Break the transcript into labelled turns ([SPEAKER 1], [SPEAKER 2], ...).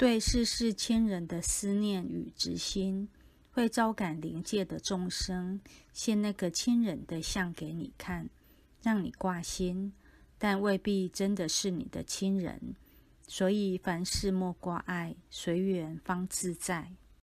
[SPEAKER 1] 对世事亲人的思念与执心，会招感灵界的众生现那个亲人的像给你看，让你挂心，但未必真的是你的亲人。所以凡事莫挂碍，随缘方自在。